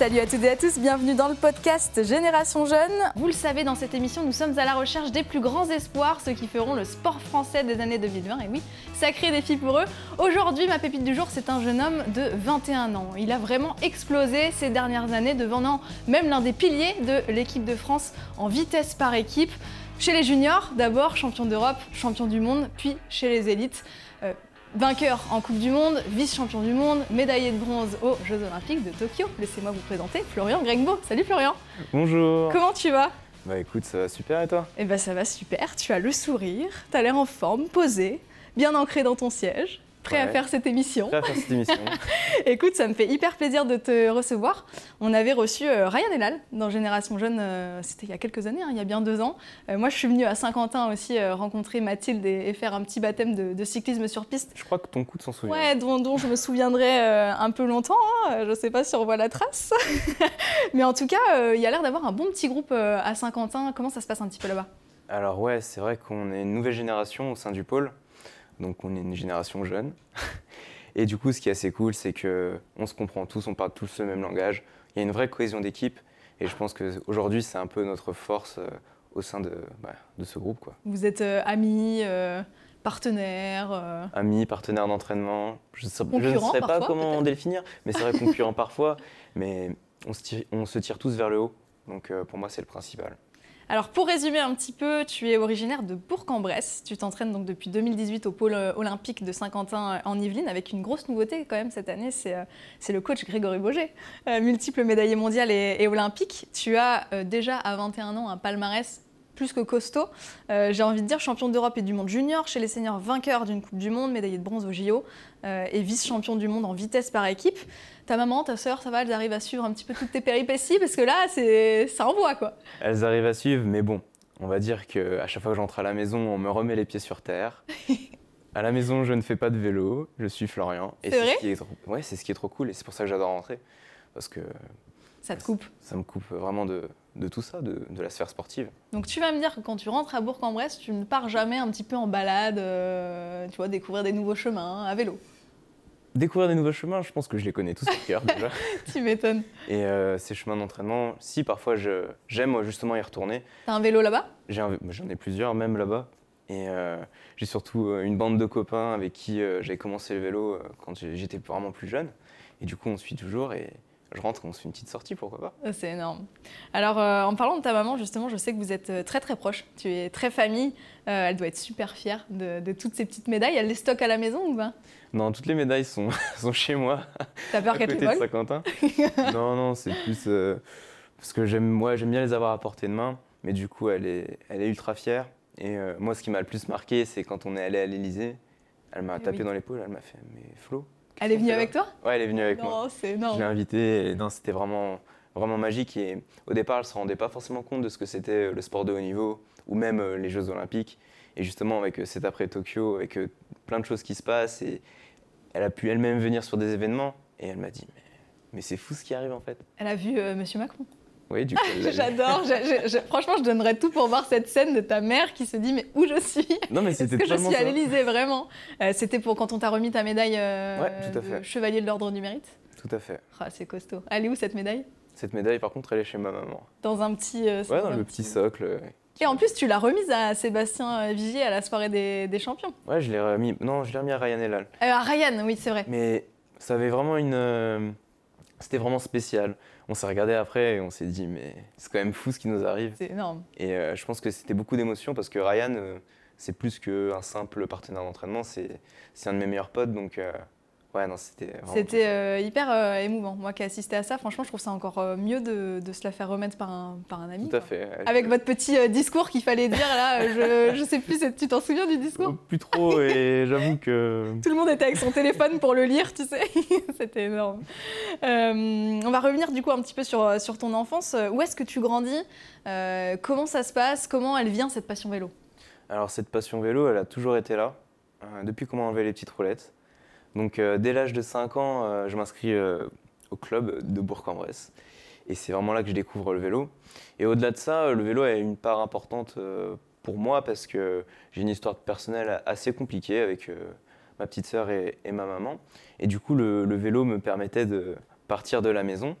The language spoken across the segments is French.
Salut à toutes et à tous, bienvenue dans le podcast Génération Jeune. Vous le savez, dans cette émission, nous sommes à la recherche des plus grands espoirs, ceux qui feront le sport français des années 2020. Et oui, sacré défi pour eux. Aujourd'hui, ma pépite du jour, c'est un jeune homme de 21 ans. Il a vraiment explosé ces dernières années, devenant même l'un des piliers de l'équipe de France en vitesse par équipe. Chez les juniors, d'abord champion d'Europe, champion du monde, puis chez les élites. Vainqueur en Coupe du Monde, vice-champion du monde, médaillé de bronze aux Jeux Olympiques de Tokyo. Laissez-moi vous présenter Florian Gregbo. Salut Florian. Bonjour. Comment tu vas? Bah écoute, ça va super et toi? Eh ben ça va super. Tu as le sourire, tu as l'air en forme, posé, bien ancré dans ton siège. Prêt à faire cette émission Prêt à faire cette émission Écoute, ça me fait hyper plaisir de te recevoir. On avait reçu euh, Ryan Elal dans Génération Jeune, euh, c'était il y a quelques années, hein, il y a bien deux ans. Euh, moi, je suis venue à Saint-Quentin aussi rencontrer Mathilde et, et faire un petit baptême de, de cyclisme sur piste. Je crois que ton coup de s'en souvient. Ouais, dont, dont je me souviendrai un peu longtemps. hein. Je sais pas si on voit la trace. Mais en tout cas, il y a l'air d'avoir un bon petit groupe à Saint-Quentin. Comment ça se passe un petit peu là-bas? Alors ouais, c'est vrai qu'on est une nouvelle génération au sein du pôle. Donc on est une génération jeune. Et du coup, ce qui est assez cool, c'est que on se comprend tous, on parle tous le même langage. Il y a une vraie cohésion d'équipe. Et je pense qu'aujourd'hui, c'est un peu notre force euh, au sein de, bah, de ce groupe. Quoi. Vous êtes euh, amis, euh, partenaires Amis, partenaires d'entraînement, je ne sais, je ne pas comment définir, mais c'est vrai concurrents parfois. Mais on se, tire, on se tire tous vers le haut. Donc pour moi, c'est le principal. Alors pour résumer un petit peu, tu es originaire de Bourg-en-Bresse. Tu t'entraînes donc depuis 2018 au pôle euh, olympique de Saint-Quentin euh, en Yvelines avec une grosse nouveauté quand même cette année, c'est euh, le coach Grégory Boger, multiple médaillé mondial et, olympique. Tu as déjà à 21 ans un palmarès plus que costaud. J'ai envie de dire champion d'Europe et du monde junior, chez les seniors vainqueur d'une Coupe du Monde, médaillé de bronze au JO et vice-champion du monde en vitesse par équipe. Ta maman, ta sœur, ça va, elles arrivent à suivre un petit peu toutes tes péripéties parce que là, c'est ça envoie quoi. Elles arrivent à suivre, mais bon, on va dire qu'à chaque fois que j'entre à la maison, on me remet les pieds sur terre. à la maison, je ne fais pas de vélo, je suis Florian. Et C'est vrai ce qui est trop... Ouais, c'est ce qui est trop cool et c'est pour ça que j'adore rentrer. Parce que Ça te coupe. ça me coupe vraiment de, de tout ça, de, de la sphère sportive. Donc tu vas me dire que quand tu rentres à Bourg-en-Bresse, tu ne pars jamais un petit peu en balade, euh, tu vois, découvrir des nouveaux chemins à vélo. Découvrir des nouveaux chemins, je pense que je les connais tous par cœur déjà. tu m'étonnes. Et euh, ces chemins d'entraînement, si parfois j'aime justement y retourner, T'as un vélo là-bas? J'en ai plusieurs, même là-bas. Et euh, j'ai surtout euh, une bande de copains avec qui euh, j'ai commencé le vélo euh, quand j'étais vraiment plus jeune. Et du coup, on se suit toujours et je rentre et on se fait une petite sortie, pourquoi pas. Euh, C'est énorme. Alors euh, en parlant de ta maman, justement, je sais que vous êtes euh, très très proches. Tu es très famille. Euh, elle doit être super fière de, de toutes ces petites médailles. Elle les stocke à la maison ou pas? Non, toutes les médailles sont, sont chez moi, T'as peur qu'elle te vole Saint-Quentin. non, non, c'est plus euh, parce que j'aime moi, j'aime bien les avoir à portée de main. Mais du coup, elle est, elle est ultra fière. Et moi, ce qui m'a le plus marqué, c'est quand on est allé à l'Elysée. Elle m'a Eh tapé oui. dans l'épaule, elle m'a fait Mais Flo Elle est venue avec toi? Ouais, elle est venue avec moi. Non, c'est Je l'ai invitée et non, c'était vraiment, vraiment magique. Et au départ, elle ne se rendait pas forcément compte de ce que c'était euh, le sport de haut niveau ou même euh, les Jeux Olympiques. Et justement, avec euh, cet après Tokyo, avec plein de choses qui se passent, et elle a pu elle-même venir sur des événements. Et elle m'a dit Mais, mais c'est fou ce qui arrive en fait. Elle a vu euh, Monsieur Macron? Oui, du coup. J'adore. Je- je- je- franchement, je donnerais tout pour voir cette scène de ta mère qui se dit mais où je suis? Non, mais c'était que je suis à ça. l'Elysée, vraiment Euh, C'était pour quand on t'a remis ta médaille euh, Ouais, tout à de fait. chevalier de l'ordre du mérite Tout à fait. Ah, C'est costaud. Elle est où cette médaille? Cette médaille, par contre, elle est chez ma maman. Dans un petit. euh, Ouais, dans le petit socle. euh. Et en plus, tu l'as remise à Sébastien euh, Vigier à la soirée des, des champions. Ouais, je l'ai remis. Non, je l'ai remis à Ryan Elal. À Ryan, oui, c'est vrai. Mais ça avait vraiment une. C'était vraiment spécial. On s'est regardé après et on s'est dit, mais c'est quand même fou ce qui nous arrive. C'est énorme. Et euh, je pense que c'était beaucoup d'émotions parce que Ryan, euh, c'est plus qu'un simple partenaire d'entraînement, c'est un de mes meilleurs potes. Donc, euh, ouais, non, c'était euh, hyper euh, émouvant. Moi qui ai assisté à ça, franchement, je trouve ça encore euh, mieux de, de se la faire remettre par un, par un ami. Tout à quoi. fait. Avec votre petit euh, discours qu'il fallait dire là, je, je sais plus, tu t'en souviens du discours? Plus trop, et j'avoue que. Tout le monde était avec son téléphone pour le lire, tu sais. C'était énorme. Euh, on va revenir du coup un petit peu sur, sur ton enfance. Où est-ce que tu grandis? Euh, Comment ça se passe? Comment elle vient cette passion vélo? Alors, cette passion vélo, elle a toujours été là, euh, depuis qu'on m'a enlevé les petites roulettes. Donc, euh, dès l'âge de 5 ans, euh, je m'inscris euh, au club de Bourg-en-Bresse. Et c'est vraiment là que je découvre le vélo. Et au-delà de ça, le vélo a une part importante pour moi parce que j'ai une histoire personnelle assez compliquée avec ma petite sœur et, ma maman. Et du coup, le, le vélo me permettait de partir de la maison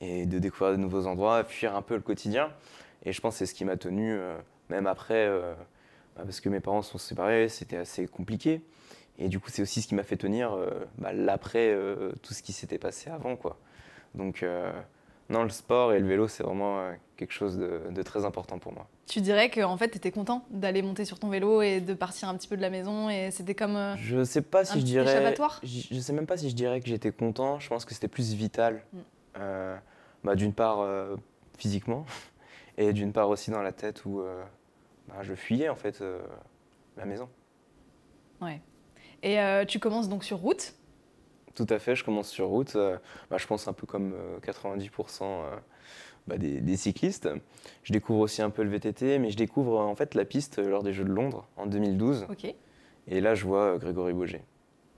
et de découvrir de nouveaux endroits, fuir un peu le quotidien. Et je pense que c'est ce qui m'a tenu, même après, bah, parce que mes parents sont séparés, c'était assez compliqué. Et du coup, c'est aussi ce qui m'a fait tenir bah, l'après tout ce qui s'était passé avant. Quoi. Donc, non, le sport et le vélo, c'est vraiment euh, quelque chose de, très important pour moi. Tu dirais qu'en en fait, tu étais content d'aller monter sur ton vélo et de partir un petit peu de la maison et c'était comme euh, Je sais pas si je dirais je, sais même pas si je dirais que j'étais content, je pense que c'était plus vital. Mm. Euh, bah, d'une part physiquement et d'une part aussi dans la tête où bah, je fuyais en fait la maison. Ouais. Et tu commences donc sur route tout à fait, je commence sur route. Euh, bah, je pense un peu comme 90% euh, euh, bah, des, cyclistes. Je découvre aussi un peu le VTT, mais je découvre en fait la piste lors des Jeux de Londres en 2012. Et là, je vois Grégory Boger.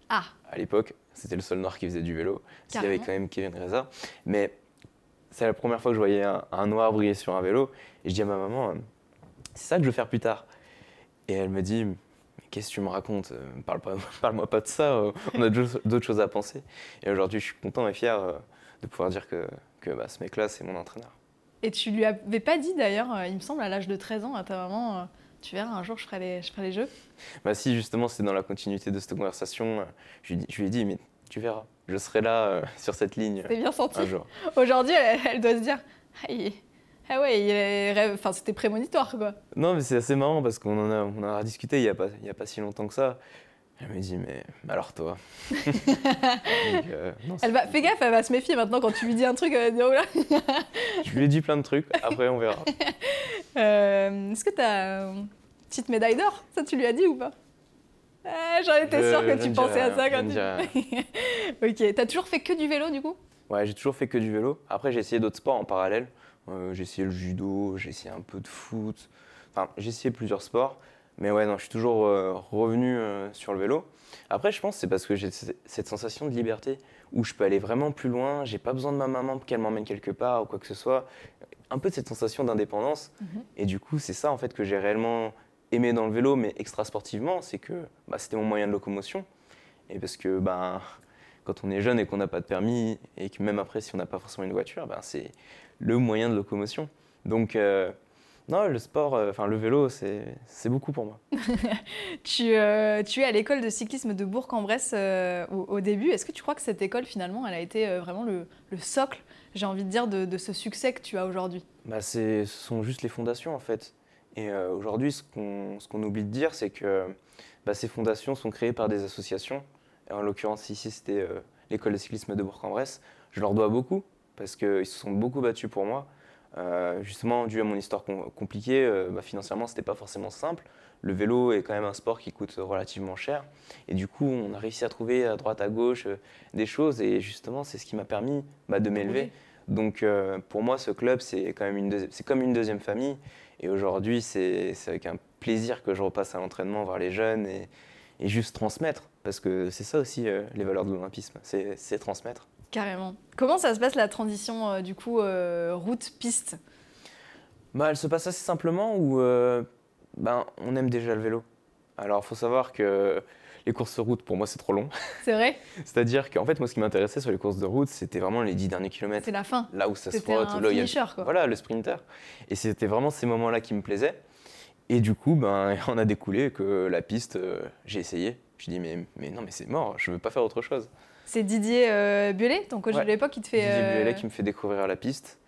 Ah. À l'époque, c'était le seul noir qui faisait du vélo. Il y avait quand même Kevin Reza. Mais c'est la première fois que je voyais un, noir briller sur un vélo. Et je dis à ma maman, c'est ça que je veux faire plus tard. Et elle me dit, qu'est-ce que tu me racontes euh, Parle-moi pas de ça, euh, on a d'autres choses à penser. Et aujourd'hui, je suis content et fier euh, de pouvoir dire que, que bah, ce mec-là, c'est mon entraîneur. Et tu lui avais pas dit d'ailleurs, il me semble, à l'âge de 13 ans, à ta maman, tu verras, un jour, je ferai les, je ferai les jeux Bah si, justement, c'est dans la continuité de cette conversation. Je lui, je lui ai dit, mais tu verras, je serai là sur cette ligne. C'est bien senti. Un jour. Aujourd'hui, elle, doit se dire, ah ouais, enfin, c'était prémonitoire quoi. Non, mais c'est assez marrant parce qu'on en a, on a discuté il n'y a, pas, il y a pas si longtemps que ça. Elle m'a dit, mais alors toi? Euh, elle va, Fais gaffe, elle va se méfier maintenant quand tu lui dis un truc, elle va dire, oh là Je lui ai dit plein de trucs, après on verra. Euh, est-ce que tu as une petite médaille d'or? Ça, tu lui as dit ou pas? Ah, J'en étais sûre que tu pensais à ça quand tu. ok, t'as toujours fait que du vélo du coup? Ouais, j'ai toujours fait que du vélo. Après, j'ai essayé d'autres sports en parallèle. Euh, j'ai essayé le judo, j'ai essayé un peu de foot. Enfin, j'ai essayé plusieurs sports. Mais ouais, non, je suis toujours euh, revenu euh, sur le vélo. Après, je pense que c'est parce que j'ai cette sensation de liberté où je peux aller vraiment plus loin. J'ai pas besoin de ma maman pour qu'elle m'emmène quelque part ou quoi que ce soit. Un peu de cette sensation d'indépendance. Mhm. Et du coup, c'est ça en fait que j'ai réellement aimé dans le vélo, mais extra sportivement, c'est que bah, c'était mon moyen de locomotion. Et parce que ben, quand on est jeune et qu'on n'a pas de permis, et que même après, si on n'a pas forcément une voiture, ben, c'est le moyen de locomotion. Donc, euh, non, le sport, euh, enfin le vélo, c'est beaucoup pour moi. tu, euh, tu, es à l'école de cyclisme de Bourg-en-Bresse au, début. Est-ce que tu crois que cette école, finalement, elle a été vraiment le, socle, j'ai envie de dire, de, ce succès que tu as aujourd'hui? Bah, Ce sont juste les fondations, en fait. Et aujourd'hui, ce qu'on oublie de dire, c'est que bah, ces fondations sont créées par des associations. en l'occurrence, ici, c'était l'école de cyclisme de Bourg-en-Bresse. Je leur dois beaucoup parce qu'ils se sont beaucoup battus pour moi. Euh, justement, dû à mon histoire compliquée, euh, bah, financièrement, c'était pas forcément simple. Le vélo est quand même un sport qui coûte relativement cher. Et du coup, on a réussi à trouver à droite, à gauche euh, des choses. Et justement, c'est ce qui m'a permis bah, de m'élever. Donc, pour moi, ce club, c'est quand même une, c'est comme une deuxième famille. Et aujourd'hui, c'est avec un plaisir que je repasse à l'entraînement, voir les jeunes et, et juste transmettre. Parce que c'est ça aussi les valeurs de l'olympisme, c'est transmettre. Carrément. Comment ça se passe la transition euh, du coup euh, route-piste bah, Elle se passe assez simplement où euh, ben, on aime déjà le vélo. Alors il faut savoir que les courses de route, pour moi, c'est trop long. C'est vrai? C'est-à-dire qu'en fait, moi, ce qui m'intéressait sur les courses de route, c'était vraiment les dix derniers kilomètres. C'est la fin. Là où ça se frotte. là, il y a... quoi. Voilà, le sprinter. Et c'était vraiment ces moments-là qui me plaisaient. Et du coup, ben, on a découlé que la piste, j'ai essayé. Je dis, mais, mais non, mais c'est mort, je ne veux pas faire autre chose. C'est Didier euh, ton coach de l'époque, qui te fait. Didier euh... qui me fait découvrir la piste.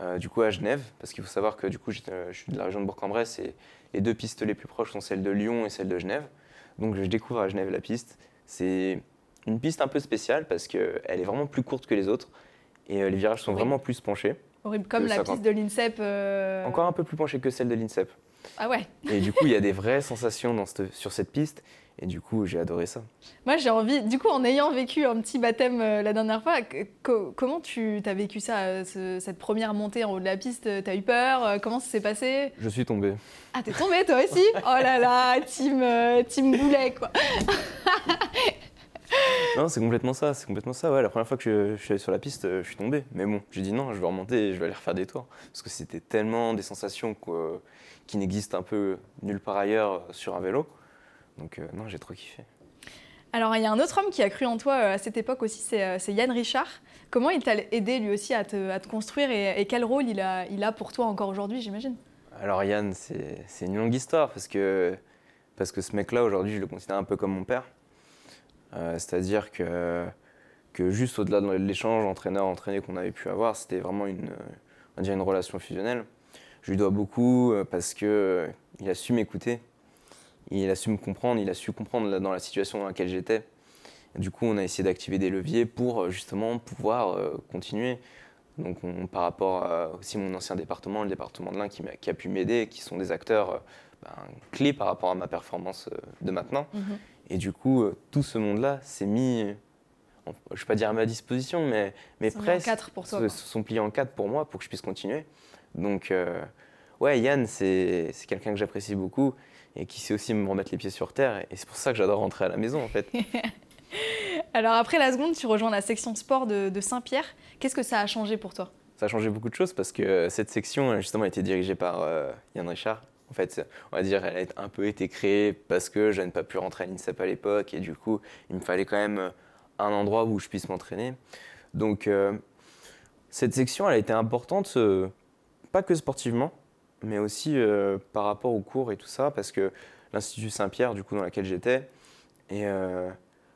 Euh, du coup, à Genève, parce qu'il faut savoir que du coup, euh, je suis de la région de Bourg-en-Bresse et les deux pistes les plus proches sont celles de Lyon et celle de Genève. Donc, je découvre à Genève la piste. C'est une piste un peu spéciale parce qu'elle est vraiment plus courte que les autres et les virages sont vraiment plus penchés. Horrible, comme la piste de l'INSEP. Encore un peu plus penchée que celle de l'INSEP. Ah ouais. Et du coup, il y a des vraies sensations dans sur cette piste. Et du coup, j'ai adoré ça. Moi, j'ai envie, du coup, en ayant vécu un petit baptême euh, la dernière fois, comment tu as vécu ça, euh, cette première montée en haut de la piste T'as eu peur euh, Comment ça s'est passé? Je suis tombé. Ah, t'es tombé toi aussi? Oh là là, team, team boulet, quoi Non, c'est complètement ça, c'est complètement ça. Ouais, la première fois que je, suis allé sur la piste, je suis tombé. Mais bon, j'ai dit non, je vais remonter et je vais aller refaire des tours. Parce que c'était tellement des sensations qui n'existent un peu nulle part ailleurs sur un vélo. Donc euh, non, j'ai trop kiffé. Alors, il y a un autre homme qui a cru en toi à cette époque aussi, c'est Yann Richard. Comment il t'a aidé lui aussi à te, construire et, quel rôle il a, il a pour toi encore aujourd'hui, j'imagine? Alors Yann, c'est une longue histoire parce que, parce que ce mec-là, aujourd'hui, je le considère un peu comme mon père. Euh, c'est-à-dire que, juste au-delà de l'échange entraîneur-entraîné qu'on avait pu avoir, c'était vraiment une, on une relation fusionnelle. Je lui dois beaucoup euh, parce qu'il euh, a su m'écouter, il a su me comprendre, il a su comprendre dans la situation dans laquelle j'étais. Du coup, on a essayé d'activer des leviers pour justement pouvoir continuer. Donc, par rapport à aussi mon ancien département, le département de l'Ain, qui, qui, a pu m'aider, qui sont des acteurs ben, clés par rapport à ma performance de maintenant. Mhm. Et du coup, euh, tout ce monde-là s'est mis, je ne vais pas dire à ma disposition, mais, mais presque. pour toi, se, sont pliés en quatre pour moi pour que je puisse continuer. Donc, euh, ouais, Yann, c'est quelqu'un que j'apprécie beaucoup et qui sait aussi me remettre les pieds sur terre. Et c'est pour ça que j'adore rentrer à la maison, en fait. Alors, après la seconde, tu rejoins la section sport de, Saint-Pierre. Qu'est-ce que ça a changé pour toi? Ça a changé beaucoup de choses parce que cette section, justement, a été dirigée par euh, Yann Richard, en fait, on va dire, elle a un peu été créée parce que je n'ai pas pu rentrer à l'INSEP à l'époque et du coup, il me fallait quand même un endroit où je puisse m'entraîner. Donc, euh, cette section, elle a été importante, euh, pas que sportivement, mais aussi euh, par rapport aux cours et tout ça, parce que l'Institut Saint-Pierre, du coup, dans lequel j'étais,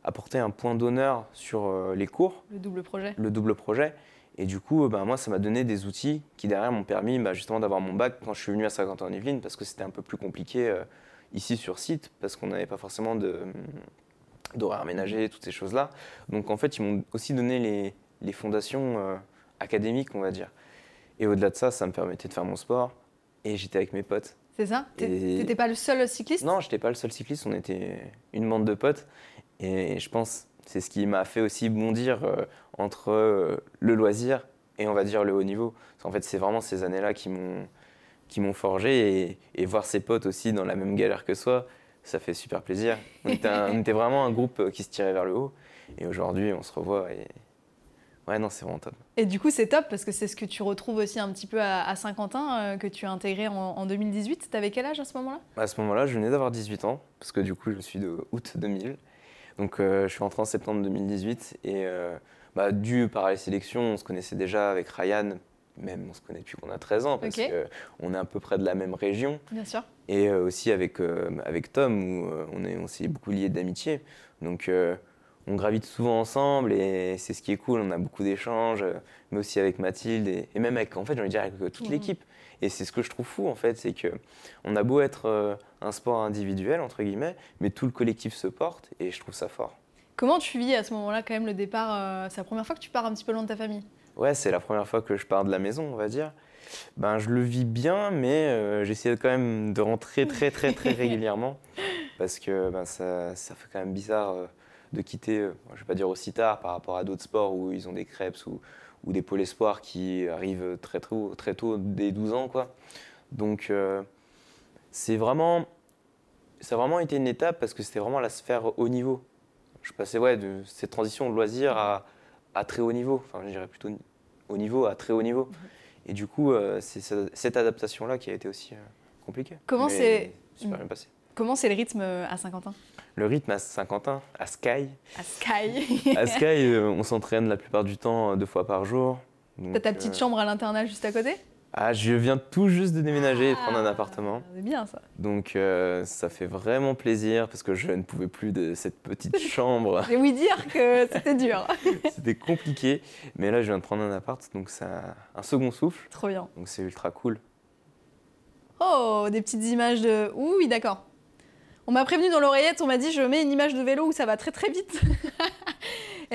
apportait un point d'honneur sur les cours. Le double projet. Le double projet. Et du coup, ben, moi, ça m'a donné des outils qui, derrière, m'ont permis bah, justement d'avoir mon bac quand je suis venu à Saint-Quentin-en-Yvelines, parce que c'était un peu plus compliqué euh, ici sur site, parce qu'on n'avait pas forcément d'horaire aménagé, toutes ces choses-là. Donc, en fait, ils m'ont aussi donné les, les fondations euh, académiques, on va dire. Et au-delà de ça, ça me permettait de faire mon sport. Et j'étais avec mes potes. C'est ça? T'étais pas le seul cycliste? Non, j'étais pas le seul cycliste. On était une bande de potes. Et je pense c'est ce qui m'a fait aussi bondir euh, entre euh, le loisir et on va dire le haut niveau. En fait, c'est vraiment ces années-là qui m'ont qui m'ont forgé et, voir ses potes aussi dans la même galère que soi, ça fait super plaisir. On était, vraiment un groupe euh, qui se tirait vers le haut et aujourd'hui on se revoit et ouais non c'est vraiment top. Et du coup c'est top parce que c'est ce que tu retrouves aussi un petit peu à, Saint-Quentin que tu as intégré en, en 2018. T'avais quel âge à ce moment-là? À ce moment-là je venais d'avoir 18 ans parce que du coup je suis de août 2000. Donc euh, je suis rentré en septembre 2018 et euh, bah, dû par les sélections, on se connaissait déjà avec Ryan, même on se connaît depuis qu'on a 13 ans parce qu'on est à peu près de la même région. Bien sûr. Et euh, aussi avec, avec Tom, où on, est, on s'est beaucoup liés d'amitié. Donc on gravite souvent ensemble et c'est ce qui est cool, on a beaucoup d'échanges, mais aussi avec Mathilde et, même avec, en fait, j'ai envie de dire, avec toute mmh. l'équipe. Et c'est ce que je trouve fou, en fait, c'est que on a beau être euh, un sport individuel, entre guillemets, mais tout le collectif se porte et je trouve ça fort. Comment tu vis à ce moment-là, quand même, le départ euh, C'est la première fois que tu pars un petit peu loin de ta famille? Ouais, c'est la première fois que je pars de la maison, on va dire. Ben, je le vis bien, mais euh, j'essaie quand même de rentrer très, très, très régulièrement parce que ben, ça, ça, fait quand même bizarre de quitter, je vais pas dire aussi tard par rapport à d'autres sports où ils ont des crêpes ou, ou des pôles espoirs qui arrivent très tôt, très tôt dès 12 ans. Quoi. Donc euh, c'est vraiment, ça a vraiment été une étape parce que c'était vraiment la sphère haut niveau. Je passais ouais, de cette transition de loisir à, à très haut niveau, enfin je dirais plutôt haut niveau à très haut niveau. Et du coup, euh, c'est cette adaptation-là qui a été aussi euh, compliquée. Comment c'est super bien passé. Comment c'est le rythme à Saint-Quentin le rythme à Saint-Quentin, à Sky. À Sky. à Sky, euh, on s'entraîne la plupart du temps euh, deux fois par jour. T'as ta petite euh, chambre à l'internat juste à côté? Ah, je viens tout juste de déménager et prendre un ah, appartement. C'est bien ça. Donc ça fait vraiment plaisir parce que je ne pouvais plus de cette petite chambre. Et oui dire que c'était dur. c'était compliqué, mais là je viens de prendre un appart, donc c'est un second souffle. Trop bien. Donc c'est ultra cool. Oh, des petites images de... Oui, d'accord. On m'a prévenu dans l'oreillette, on m'a dit je mets une image de vélo où ça va très très vite.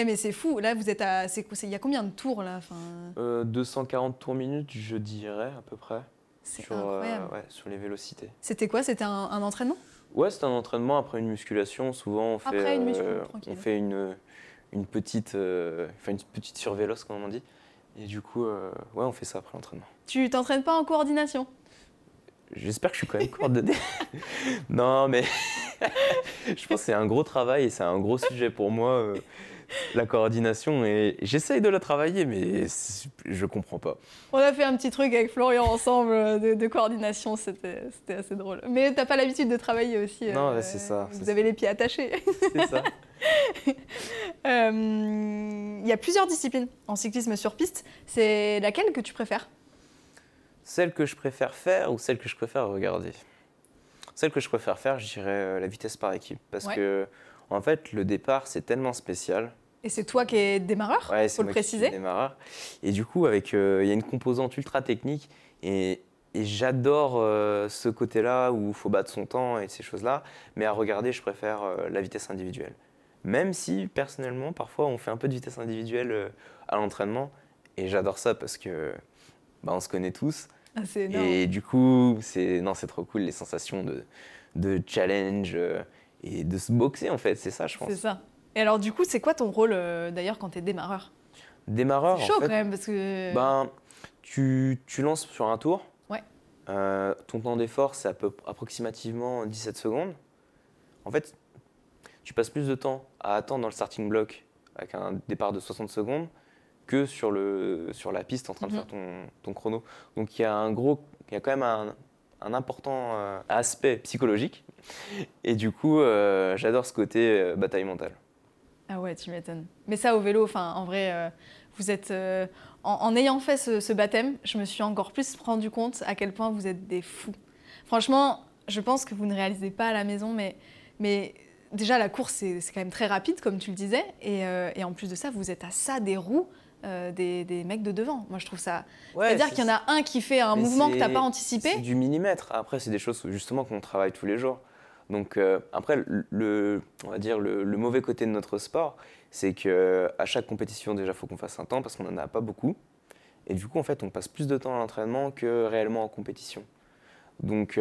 eh mais c'est fou, là vous êtes à... Il y a combien de tours là enfin... 240 euh, tours minutes je dirais à peu près. Sur, euh, ouais, sur les vélocités. C'était quoi? C'était un, entraînement? Ouais, c'était un entraînement après une musculation. Souvent on fait, après une, euh, on fait une, une petite, enfin une petite survéloce comme on dit. Et du coup, ouais, on fait ça après l'entraînement. Tu t'entraînes pas en coordination? J'espère que je suis quand même coordonné. non, mais je pense que c'est un gros travail et c'est un gros sujet pour moi, euh, la coordination. Et j'essaye de la travailler, mais je comprends pas. On a fait un petit truc avec Florian ensemble euh, de, coordination, c'était assez drôle. Mais t'as pas l'habitude de travailler aussi. Non, c'est ça. Vous avez les pieds attachés. C'est ça. Il y a plusieurs disciplines en cyclisme sur piste. C'est laquelle que tu préfères? Celle que je préfère faire ou celle que je préfère regarder? Celle que je préfère faire, je dirais euh, la vitesse par équipe. Parce que, en fait, le départ, c'est tellement spécial. Et c'est toi qui es démarreur, ouais, faut le préciser. démarreur. Et du coup, avec, euh, il y a une composante ultra technique et, j'adore euh, ce côté-là où il faut battre son temps et ces choses-là. Mais à regarder, je préfère la vitesse individuelle. Même si, personnellement, parfois, on fait un peu de vitesse individuelle à l'entraînement. Et j'adore ça parce que bah, on se connaît tous. Ah, et du coup, c'est non, c'est trop cool les sensations de, de challenge euh, et de se boxer en fait. C'est ça, je pense. C'est ça. Et alors, du coup, c'est quoi ton rôle euh, d'ailleurs quand tu es démarreur? Démarreur. C'est chaud quand même parce que. Ben, tu, tu lances sur un tour. Ouais. ton temps d'effort, c'est à peu, approximativement 17 secondes. En fait, tu passes plus de temps à attendre dans le starting block avec un départ de 60 secondes que sur, le, sur la piste en train de faire mhm. ton, ton, chrono. Donc il y a un gros, il y a quand même un, un important euh, aspect psychologique. Et du coup, euh, j'adore ce côté euh, bataille mentale. Ah ouais, tu m'étonnes. Mais ça au vélo, enfin en vrai, vous êtes en, ayant fait ce, ce, baptême, je me suis encore plus rendu compte à quel point vous êtes des fous. Franchement, je pense que vous ne réalisez pas à la maison, mais mais déjà, la course, c'est quand même très rapide, comme tu le disais. Et, euh, en plus de ça, vous êtes à ça des roues euh, des, mecs de devant. Moi, je trouve ça. C'est-à-dire qu'il y en a un qui fait un mouvement que tu n'as pas anticipé. C'est du millimètre. Après, c'est des choses justement qu'on travaille tous les jours. Donc, euh, après, le, on va dire le, mauvais côté de notre sport, c'est qu'à chaque compétition, déjà, il faut qu'on fasse un temps parce qu'on n'en a pas beaucoup. Et du coup, en fait, on passe plus de temps à l'entraînement que réellement en compétition. Donc,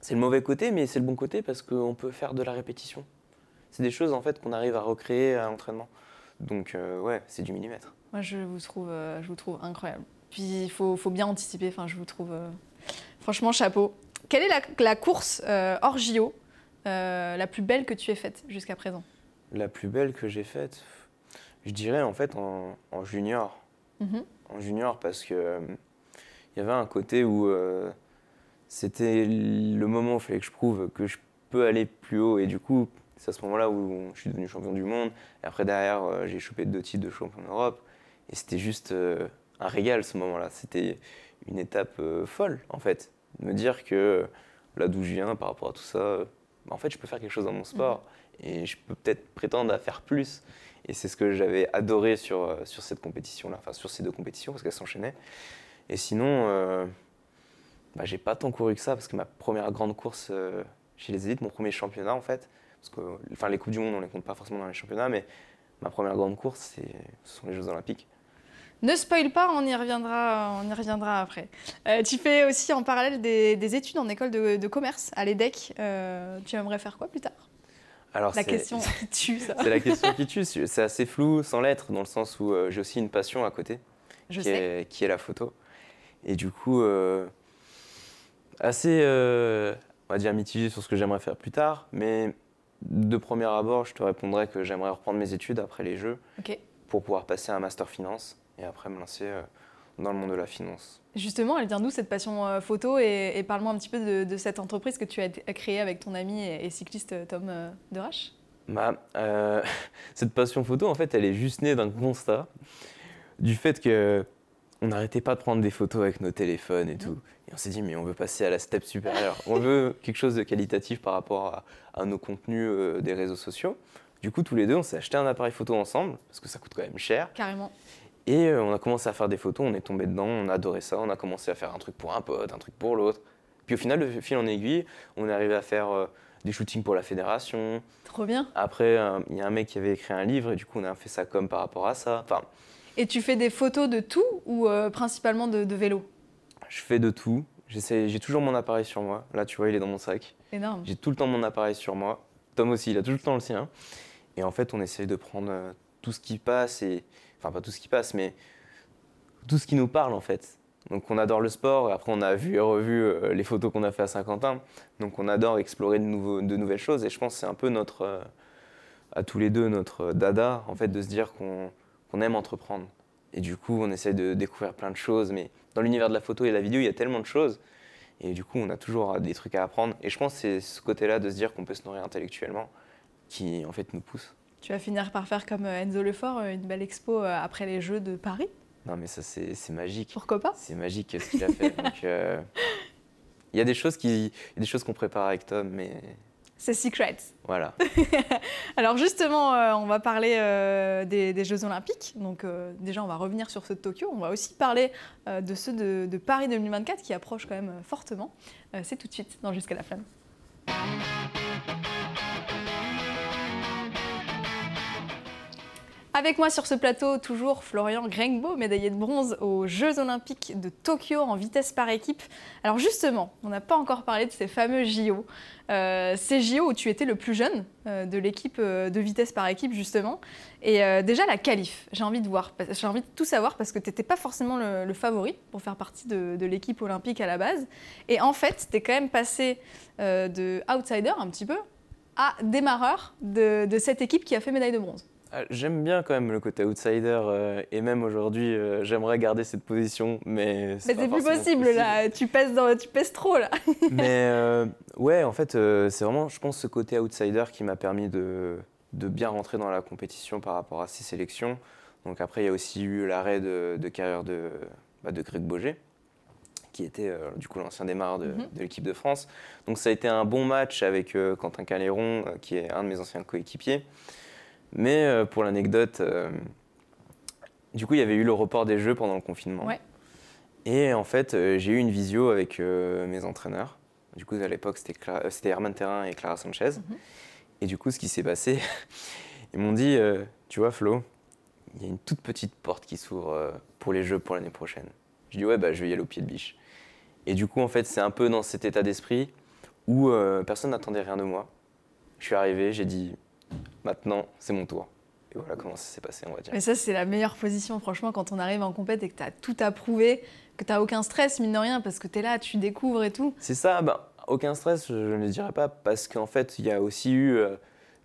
c'est le mauvais côté, mais c'est le bon côté parce qu'on peut faire de la répétition. C'est des choses en fait qu'on arrive à recréer à l'entraînement. Donc euh, ouais, c'est du millimètre. Moi, je vous trouve, euh, je vous trouve incroyable. Puis il faut, faut, bien anticiper. Enfin, je vous trouve euh, franchement chapeau. Quelle est la, course hors JO la plus belle que tu aies faite jusqu'à présent? La plus belle que j'ai faite, je dirais en fait en, junior. Mhm. En junior parce que il y avait un côté où c'était le moment où il fallait que je prouve que je peux aller plus haut. Et du coup, c'est à ce moment-là où je suis devenu champion du monde. Et après, derrière, euh, j'ai chopé deux titres de champion d'Europe. Et c'était juste euh, un régal ce moment-là. C'était une étape euh, folle, en fait. De me dire que là d'où je viens, par rapport à tout ça, bah, en fait, je peux faire quelque chose dans mon sport. Mhm. Et je peux peut-être prétendre à faire plus. Et c'est ce que j'avais adoré sur, sur cette compétition-là, enfin sur ces deux compétitions, parce qu'elles s'enchaînaient. Et sinon, bah, j'ai pas tant couru que ça parce que ma première grande course euh, chez les élites, mon premier championnat en fait, parce que enfin, les Coupes du Monde on les compte pas forcément dans les championnats, mais ma première grande course ce sont les Jeux Olympiques. Ne spoil pas, on y reviendra, on y reviendra après. Euh, tu fais aussi en parallèle des, études en école de, commerce à l'EDEC. Euh, tu aimerais faire quoi plus tard? Alors, la question qui tue, ça. C'est la question qui tue. C'est assez flou, sans l'être, dans le sens où j'ai aussi une passion à côté, Je qui, sais. Est, qui est la photo. Et du coup, assez, euh, on va dire, mitigé sur ce que j'aimerais faire plus tard, mais de premier abord, je te répondrais que j'aimerais reprendre mes études après les Jeux pour pouvoir passer un master finance et après me lancer euh, dans le monde de la finance. Justement, elle vient d'où cette passion euh, photo et, parle-moi un petit peu de, cette entreprise que tu as créée avec ton ami et, cycliste Tom Derache? Bah, cette passion photo, en fait, elle est juste née d'un constat du fait que on n'arrêtait pas de prendre des photos avec nos téléphones et tout. Et on s'est dit, mais on veut passer à la step supérieure. on veut quelque chose de qualitatif par rapport à, nos contenus euh, des réseaux sociaux. Du coup, tous les deux, on s'est acheté un appareil photo ensemble, parce que ça coûte quand même cher. Carrément. Et euh, on a commencé à faire des photos, on est tombé dedans, on a adoré ça, on a commencé à faire un truc pour un pote, un truc pour l'autre. Puis au final, de fil en aiguille, on est arrivé à faire euh, des shootings pour la fédération. Trop bien. Après, il y a un mec qui avait écrit un livre, et du coup, on a fait ça comme par rapport à ça. Enfin, et tu fais des photos de tout ou euh, principalement de, vélo? Je fais de tout. J'ai toujours mon appareil sur moi. Là, tu vois, il est dans mon sac. Énorme. J'ai tout le temps mon appareil sur moi. Tom aussi, il a tout le temps le sien. Et en fait, on essaye de prendre euh, tout ce qui passe, et... enfin pas tout ce qui passe, mais tout ce qui nous parle en fait. Donc on adore le sport, après on a vu et revu euh, les photos qu'on a fait à Saint-Quentin, donc on adore explorer de, de, nouvelles choses et je pense que c'est un peu notre, euh, à tous les deux, notre dada en fait de se dire qu'on aime entreprendre. Et du coup on essaie de découvrir plein de choses, mais dans l'univers de la photo et de la vidéo il y a tellement de choses et du coup on a toujours des trucs à apprendre et je pense que c'est ce côté-là de se dire qu'on peut se nourrir intellectuellement qui en fait nous pousse. Tu vas finir par faire comme euh, Enzo Lefort, une belle expo après les Jeux de Paris non, mais ça, c'est magique. Pourquoi pas? C'est magique ce qu'il a fait. Euh, il y a des choses qui, des choses qu'on prépare avec Tom, mais. C'est secret. Voilà. Alors justement, euh, on va parler euh, des, Jeux Olympiques. Donc déjà, on va revenir sur ceux de Tokyo. On va aussi parler de ceux de, de, Paris 2024 qui approchent quand même fortement. C'est tout de suite dans Jusqu'à la flamme. Avec moi sur ce plateau, toujours Florian Grengbo, médaillé de bronze aux Jeux Olympiques de Tokyo en vitesse par équipe. Alors justement, on n'a pas encore parlé de ces fameux JO. Euh, ces JO où tu étais le plus jeune euh, de l'équipe euh, de vitesse par équipe, justement. Et déjà, la qualif, j'ai envie de voir, j'ai envie de tout savoir parce que tu n'étais pas forcément le, favori pour faire partie de, l'équipe olympique à la base. Et en fait, tu es quand même passé de outsider un petit peu à démarreur de cette équipe qui a fait médaille de bronze. Ah, j'aime bien quand même le côté outsider euh, et même aujourd'hui euh, j'aimerais garder cette position mais c'est plus possible, là tu pèses dans, tu pèses trop là. mais euh, ouais en fait c'est vraiment je pense ce côté outsider qui m'a permis de, de, bien rentrer dans la compétition par rapport à ces sélections. Donc après il y a aussi eu l'arrêt de, carrière de, bah, de Greg Boger qui était du coup l'ancien démarre de, mhm. de l'équipe de France. Donc ça a été un bon match avec Quentin Caléron qui est un de mes anciens coéquipiers. Mais euh, pour l'anecdote, euh, du coup, il y avait eu le report des Jeux pendant le confinement. Et en fait, euh, j'ai eu une visio avec mes entraîneurs. Du coup, à l'époque, c'était Herman Terrain et Clara Sanchez. Mhm. Et du coup, ce qui s'est passé, ils m'ont dit Tu vois, Flo, il y a une toute petite porte qui s'ouvre pour les Jeux pour l'année prochaine. Je dis Ouais, bah, je vais y aller au pied de biche. Et du coup, en fait, c'est un peu dans cet état d'esprit où personne n'attendait rien de moi. Je suis arrivé, j'ai dit maintenant, c'est mon tour. Et voilà comment ça s'est passé, on va dire. Mais ça, c'est la meilleure position, franchement, quand on arrive en compète et que tu as tout à prouver, que tu n'as aucun stress, mine de rien, parce que tu es là, tu découvres et tout. C'est ça, ben, aucun stress, je ne le dirais pas, parce qu'en fait, il y a aussi eu euh,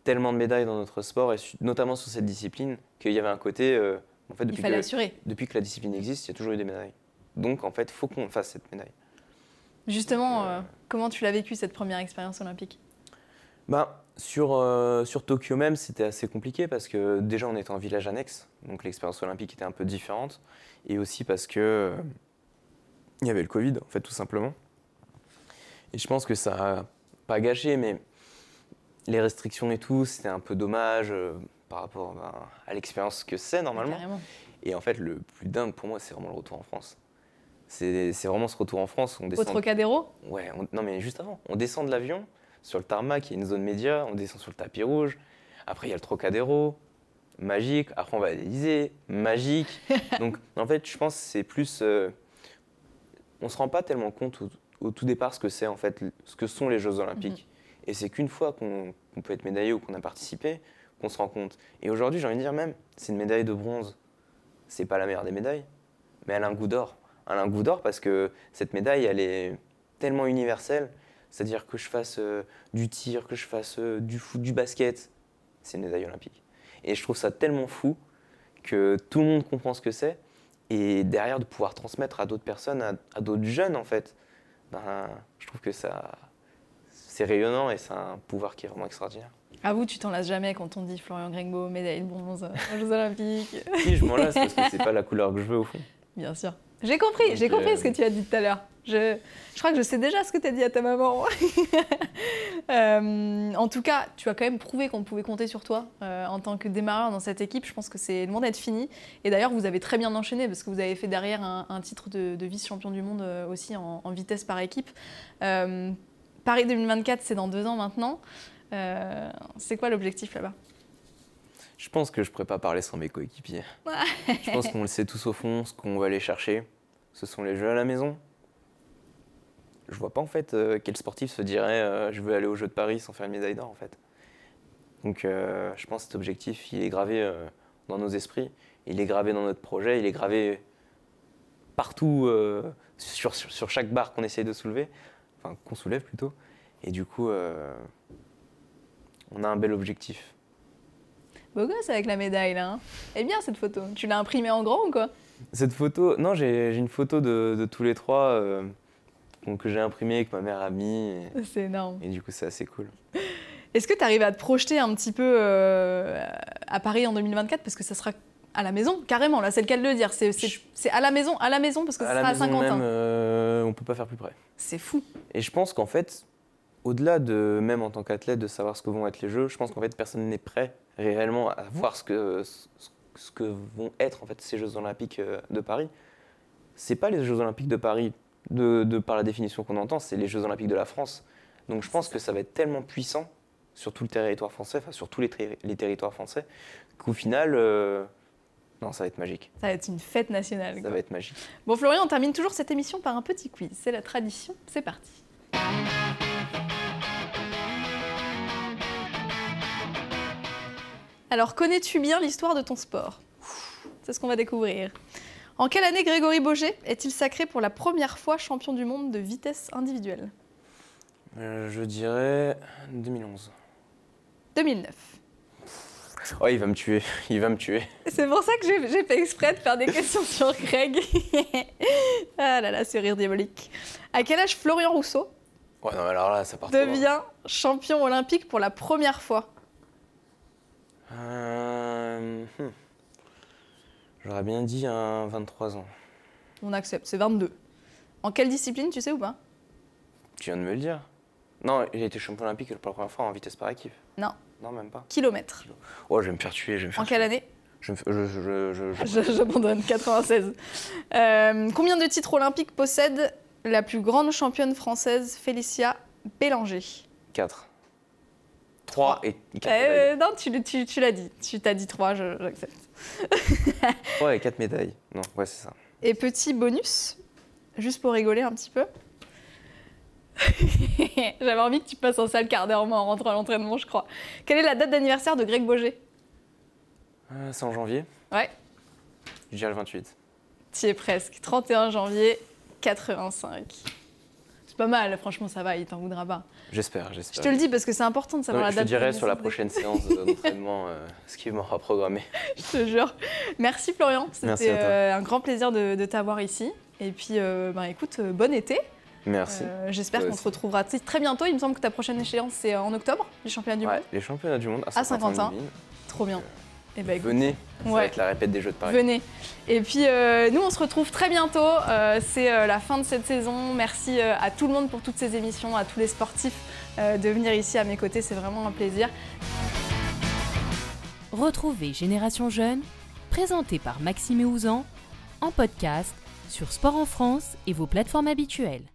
tellement de médailles dans notre sport, et notamment sur cette discipline, qu'il y avait un côté. Euh, en fait, depuis il fallait assurer. Depuis que la discipline existe, il y a toujours eu des médailles. Donc, en fait, il faut qu'on fasse cette médaille. Justement, euh, comment tu l'as vécu cette première expérience olympique? Bah, sur, euh, sur Tokyo même, c'était assez compliqué parce que déjà on était en village annexe, donc l'expérience olympique était un peu différente, et aussi parce que euh, il y avait le Covid, en fait, tout simplement. Et je pense que ça a pas gâché, mais les restrictions et tout, c'était un peu dommage euh, par rapport ben, à l'expérience que c'est normalement. Et en fait, le plus dingue pour moi, c'est vraiment le retour en France. C'est vraiment ce retour en France. On descend... Au Trocadéro? Ouais, non mais juste avant. On descend de l'avion, sur le tarmac, il y a une zone média, on descend sur le tapis rouge. Après, il y a le Trocadéro, magique. Après, on va à l'Elysée, magique. Donc, en fait, je pense que c'est plus. Euh, on ne se rend pas tellement compte au, tout départ ce que c'est, en fait, ce que sont les Jeux Olympiques. Mhm. Et c'est qu'une fois qu'on peut être médaillé ou qu'on a participé, qu'on se rend compte. Et aujourd'hui, j'ai envie de dire même, c'est une médaille de bronze. C'est pas la meilleure des médailles, mais elle a un goût d'or. Elle a un goût d'or parce que cette médaille, elle est tellement universelle c'est-à-dire que je fasse euh, du tir, que je fasse euh, du foot, du basket, c'est une médaille olympique. Et je trouve ça tellement fou que tout le monde comprend ce que c'est. Et derrière, de pouvoir transmettre à d'autres personnes, à, d'autres jeunes, en fait, ben, je trouve que ça, c'est rayonnant et c'est un pouvoir qui est vraiment extraordinaire. À vous, tu t'en lasses jamais quand on dit Florian Grengbo, médaille de bronze aux Jeux Olympiques. si, je m'en lasse parce que c'est pas la couleur que je veux au fond. Bien sûr. J'ai compris, j'ai compris euh, ce que tu as dit tout à l'heure. Je, je, crois que je sais déjà ce que tu as dit à ta maman. Euh, en tout cas, tu as quand même prouvé qu'on pouvait compter sur toi euh, en tant que démarreur dans cette équipe. Je pense que c'est loin d'être fini. Et d'ailleurs, vous avez très bien enchaîné parce que vous avez fait derrière un, titre de, vice-champion du monde aussi en, vitesse par équipe. Paris 2024, c'est dans deux ans maintenant. c'est quoi l'objectif là-bas? Je pense que je ne pourrais pas parler sans mes coéquipiers. je pense qu'on le sait tous au fond, ce qu'on va aller chercher. Ce sont les jeux à la maison. Je vois pas en fait euh, quel sportif se dirait euh, je veux aller aux Jeux de Paris sans faire une médaille d'or en fait. Donc euh, je pense que cet objectif il est gravé dans nos esprits, il est gravé dans notre projet, il est gravé partout, sur, sur, chaque barre qu'on essaye de soulever, enfin qu'on soulève plutôt. Et du coup, on a un bel objectif. Beau gosse avec la médaille là. Hein. Eh bien cette photo. Tu l'as imprimée en grand ou quoi? Cette photo, non, j'ai une photo de, tous les trois que j'ai imprimée avec ma mère amie. C'est énorme. Et du coup, c'est assez cool. Est-ce que tu arrives à te projeter un petit peu euh, à Paris en 2024 parce que ça sera à la maison, carrément, là c'est le cas de le dire. C'est à la maison, à la maison parce que ça sera à Saint-Quentin. Euh, on peut pas faire plus près. C'est fou. Et je pense qu'en fait, au-delà de même en tant qu'athlète de savoir ce que vont être les Jeux, je pense qu'en fait personne n'est prêt réellement à voir ce que, ce que vont être en fait ces Jeux Olympiques euh, de Paris. C'est pas les Jeux Olympiques de Paris de, par la définition qu'on entend, c'est les Jeux Olympiques de la France. Donc je pense que ça va être tellement puissant sur tout le territoire français, enfin sur tous les, les territoires français, qu'au final, euh, non, ça va être magique. Ça va être une fête nationale. Ça va être magique. Bon Florian, on termine toujours cette émission par un petit quiz. C'est la tradition. C'est parti. Alors, connais-tu bien l'histoire de ton sport? C'est ce qu'on va découvrir. En quelle année Grégory Boger est-il sacré pour la première fois champion du monde de vitesse individuelle? Euh, Je dirais 2011. 2009. Oh, il va me tuer, il va me tuer. C'est pour ça que j'ai fait exprès de faire des questions sur Greg. ah là là, ce rire diabolique. À quel âge Florian Rousseau ouais, non, alors là, ça devient champion olympique pour la première fois? Euh, hmm. J'aurais bien dit un 23 ans. On accepte, c'est 22. En quelle discipline, tu sais ou pas? Tu viens de me le dire. Non, il a été champion olympique pour la première fois en vitesse par équipe. Non. Non, même pas. Kilomètre. Oh, je vais me faire tuer. Je vais me faire en quelle année? Je, je, je, J'abandonne, 96. Euh, combien de titres olympiques possède la plus grande championne française, Félicia Bélanger? 4. 3 et 4 euh, Non, tu, tu, tu l'as dit. Tu t'as dit 3, j'accepte. 3 et 4 médailles. Non, ouais, c'est ça. Et petit bonus, juste pour rigoler un petit peu. J'avais envie que tu passes un sale quart d'heure en rentrant à l'entraînement, je crois. Quelle est la date d'anniversaire de Greg Boger euh, C'est en janvier. Ouais. Je dirais le 28. Tu es presque. 31 janvier 85 pas mal, franchement, ça va, il t'en voudra pas. J'espère, j'espère. Je te le dis parce que c'est important de savoir la date. Je te dirai sur la prochaine séance d'entraînement euh, ce qu'il m'aura programmé. je te jure. Merci Florian, c'était euh, un grand plaisir de, t'avoir ici. Et puis, euh, ben, écoute, bon été. Merci. J'espère qu'on se retrouvera très bientôt. Il me semble que ta prochaine échéance, c'est en octobre, les championnats du monde. Les championnats du monde à Saint-Quentin. Trop bien. Eh ben, Venez, ça va être la répète des Jeux de Paris. Venez. Et puis euh, nous, on se retrouve très bientôt. Euh, c'est euh, la fin de cette saison. Merci à tout le monde pour toutes ces émissions, à tous les sportifs de venir ici à mes côtés. C'est vraiment un plaisir. Retrouvez Génération Jeune, présenté par Maxime Ouzan, en podcast sur Sport en France et vos plateformes habituelles.